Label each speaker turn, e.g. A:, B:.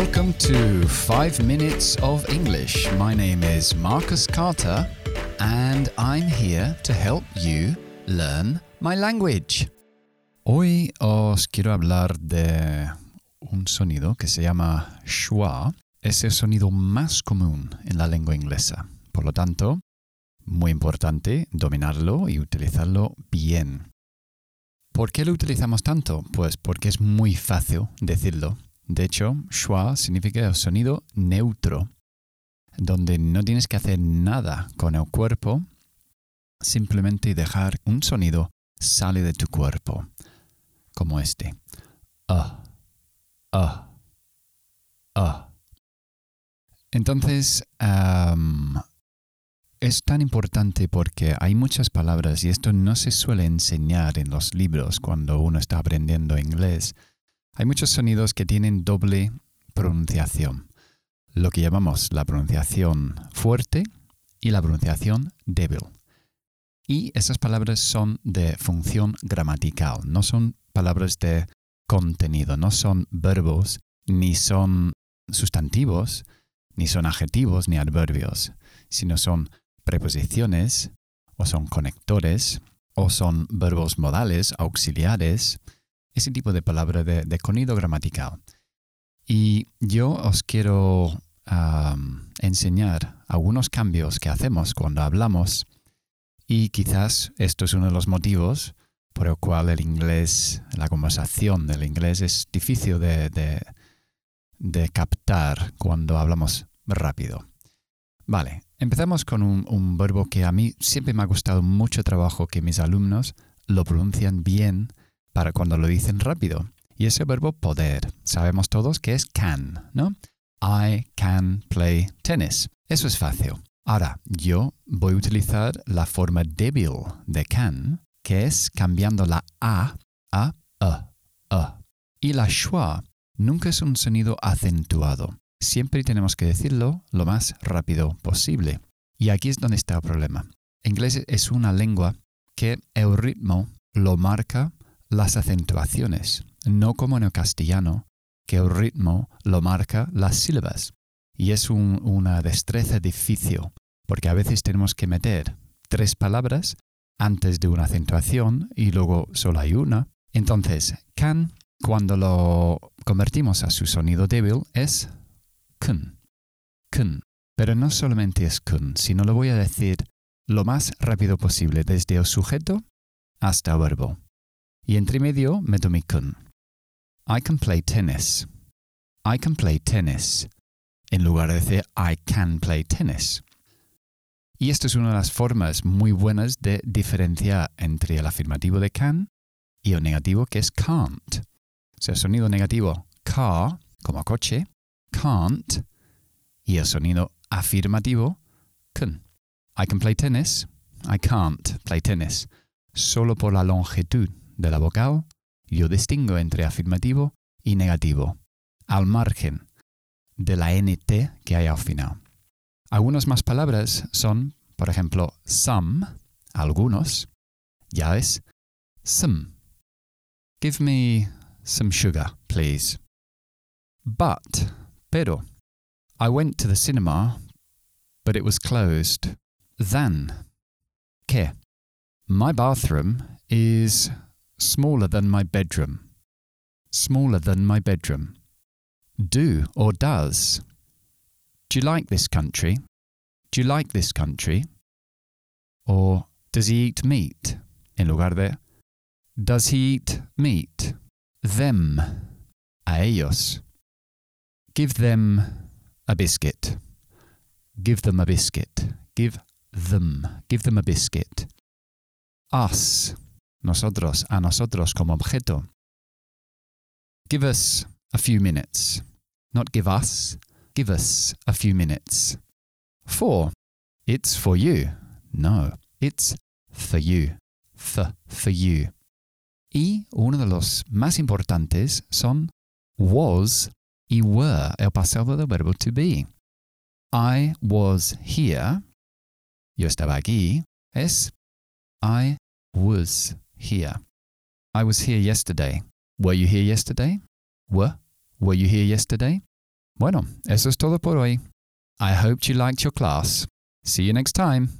A: Welcome to 5 Minutes of English. My name is Marcus Carter, and I'm here to help you learn my language. Hoy os quiero hablar de un sonido que se llama schwa. Es el sonido más común en la lengua inglesa. Por lo tanto, muy importante dominarlo y utilizarlo bien. ¿Por qué lo utilizamos tanto? Pues porque es muy fácil decirlo. De hecho, schwa significa el sonido neutro, donde no tienes que hacer nada con el cuerpo, simplemente dejar un sonido sale de tu cuerpo, como este. Ah, ah, ah. Entonces, es tan importante porque hay muchas palabras y esto no se suele enseñar en los libros cuando uno está aprendiendo inglés. Hay muchos sonidos que tienen doble pronunciación, lo que llamamos la pronunciación fuerte y la pronunciación débil. Y esas palabras son de función gramatical, no son palabras de contenido, no son verbos, ni son sustantivos, ni son adjetivos, ni adverbios, sino son preposiciones, o son conectores, o son verbos modales, auxiliares, ese tipo de palabra de, conido gramatical. Y yo os quiero enseñar algunos cambios que hacemos cuando hablamos y quizás esto es uno de los motivos por el cual el inglés, la conversación del inglés es difícil de, de captar cuando hablamos rápido. Vale, empezamos con un, verbo que a mí siempre me ha costado mucho trabajo que mis alumnos lo pronuncian bien para cuando lo dicen rápido. Y ese verbo poder, sabemos todos que es can, ¿no? I can play tennis. Eso es fácil. Ahora, yo voy a utilizar la forma débil de can, que es cambiando la A a A, A. Y la schwa nunca es un sonido acentuado siempre tenemos que decirlo lo más rápido posible. Y aquí es donde está el problema. inglés es una lengua que el ritmo lo marca las acentuaciones, no como en el castellano, que el ritmo lo marca las sílabas. Y es una destreza difícil, porque a veces tenemos que meter tres palabras antes de una acentuación y luego solo hay una. Entonces, can, cuando lo convertimos a su sonido débil, es kun. Kun. Pero no solamente es kun, sino lo voy a decir lo más rápido posible, desde el sujeto hasta el verbo. Y entre medio meto mi kun. I can play tennis. I can play tennis. En lugar de decir I can play tennis. Y esto es una de las formas muy buenas de diferenciar entre el afirmativo de can y el negativo que es can't. O sea, el sonido negativo car, como coche, can't y el sonido afirmativo can. I can play tennis. I can't play tennis. Solo por la longitud de la vocal yo distingo entre afirmativo y negativo, al margen de la NT que hay al final. Algunas más palabras son, por ejemplo, some, algunos, ya es some. Give me some sugar, please. But pero. I went to the cinema, but it was closed. Then. Que. My bathroom is smaller than my bedroom. Smaller than my bedroom. Do or does. Do you like this country? Do you like this country? Or does he eat meat? En lugar de Does he eat meat? Them. A ellos. Give them a biscuit. Give them a biscuit. Give them. Give them a biscuit. Us. Nosotros. A nosotros como objeto. Give us a few minutes. Not give us. Give us a few minutes. For. It's for you. No. It's for you. For, for you. Y uno de los más importantes son was y were, el pasado del verbo to be. I was here, yo estaba aquí, es I was here. I was here yesterday. Were you here yesterday? Were, Were you here yesterday? Bueno, eso es todo por hoy. I hoped you liked your class. See you next time.